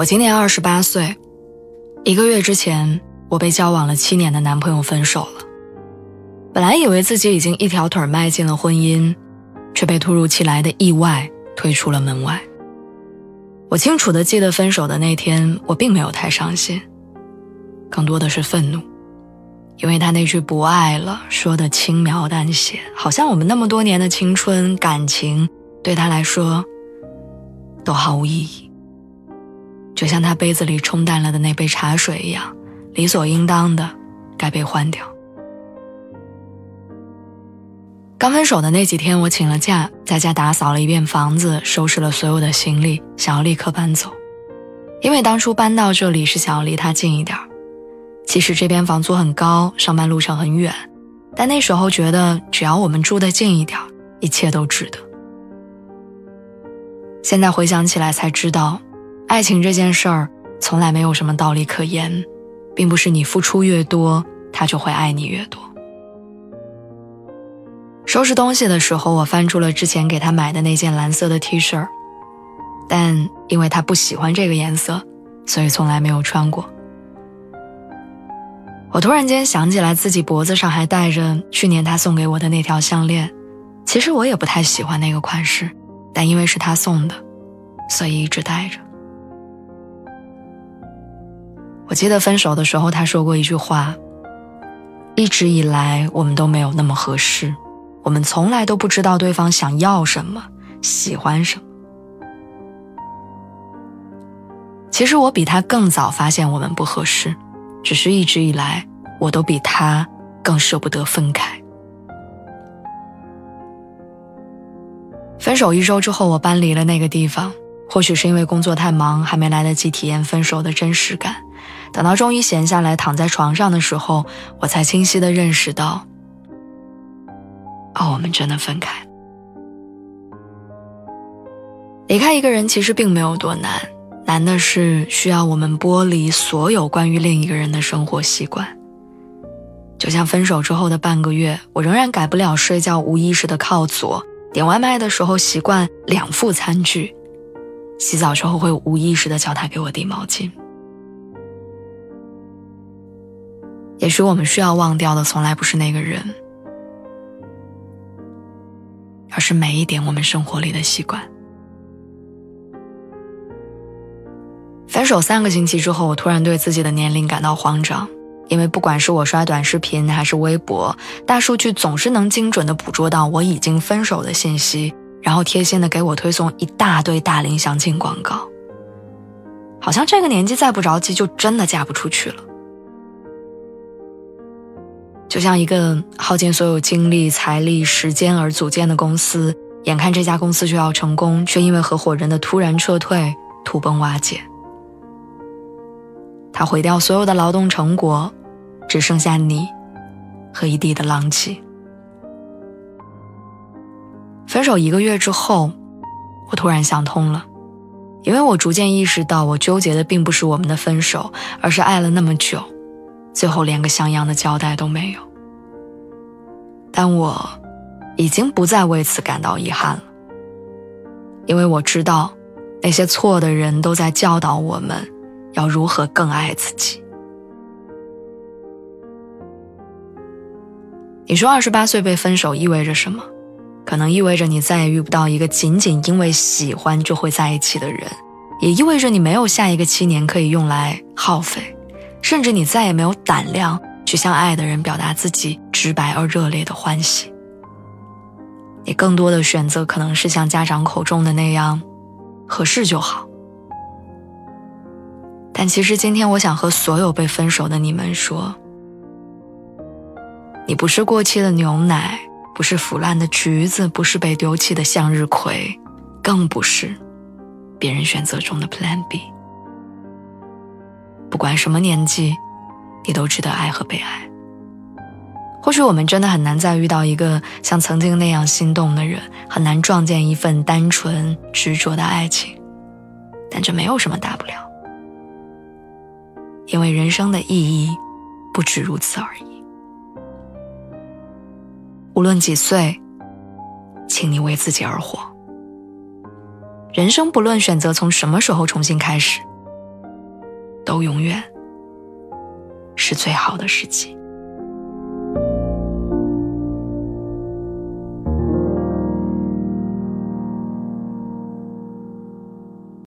我今年二十八岁，一个月之前，我被交往了七年的男朋友分手了。本来以为自己已经一条腿迈进了婚姻，却被突如其来的意外推出了门外。我清楚的记得分手的那天，我并没有太伤心，更多的是愤怒，因为他那句“不爱了”说的轻描淡写，好像我们那么多年的青春感情，对他来说都毫无意义。就像他杯子里冲淡了的那杯茶水一样，理所应当的该被换掉。刚分手的那几天，我请了假，在家打扫了一遍房子，收拾了所有的行李，想要立刻搬走。因为当初搬到这里是想要离他近一点其实这边房租很高，上班路程很远，但那时候觉得只要我们住得近一点一切都值得。现在回想起来才知道。爱情这件事儿，从来没有什么道理可言，并不是你付出越多，他就会爱你越多。收拾东西的时候，我翻出了之前给他买的那件蓝色的 T 恤，但因为他不喜欢这个颜色，所以从来没有穿过。我突然间想起来，自己脖子上还戴着去年他送给我的那条项链，其实我也不太喜欢那个款式，但因为是他送的，所以一直戴着。我记得分手的时候，他说过一句话：“一直以来，我们都没有那么合适，我们从来都不知道对方想要什么，喜欢什么。”其实我比他更早发现我们不合适，只是一直以来，我都比他更舍不得分开。分手一周之后，我搬离了那个地方，或许是因为工作太忙，还没来得及体验分手的真实感。等到终于闲下来躺在床上的时候，我才清晰的认识到，哦，我们真的分开。离开一个人其实并没有多难，难的是需要我们剥离所有关于另一个人的生活习惯。就像分手之后的半个月，我仍然改不了睡觉无意识的靠左，点外卖的时候习惯两副餐具，洗澡之后会无意识的叫他给我递毛巾。也许我们需要忘掉的，从来不是那个人，而是每一点我们生活里的习惯。分手三个星期之后，我突然对自己的年龄感到慌张，因为不管是我刷短视频还是微博，大数据总是能精准的捕捉到我已经分手的信息，然后贴心的给我推送一大堆大龄相亲广告，好像这个年纪再不着急，就真的嫁不出去了。就像一个耗尽所有精力、财力、时间而组建的公司，眼看这家公司就要成功，却因为合伙人的突然撤退，土崩瓦解。他毁掉所有的劳动成果，只剩下你和一地的狼藉。分手一个月之后，我突然想通了，因为我逐渐意识到，我纠结的并不是我们的分手，而是爱了那么久。最后连个像样的交代都没有，但我已经不再为此感到遗憾了，因为我知道，那些错的人都在教导我们，要如何更爱自己。你说二十八岁被分手意味着什么？可能意味着你再也遇不到一个仅仅因为喜欢就会在一起的人，也意味着你没有下一个七年可以用来耗费。甚至你再也没有胆量去向爱的人表达自己直白而热烈的欢喜。你更多的选择可能是像家长口中的那样，合适就好。但其实今天我想和所有被分手的你们说：，你不是过期的牛奶，不是腐烂的橘子，不是被丢弃的向日葵，更不是别人选择中的 Plan B。不管什么年纪，你都值得爱和被爱。或许我们真的很难再遇到一个像曾经那样心动的人，很难撞见一份单纯执着的爱情，但这没有什么大不了，因为人生的意义不止如此而已。无论几岁，请你为自己而活。人生不论选择从什么时候重新开始，都永远是最好的时机。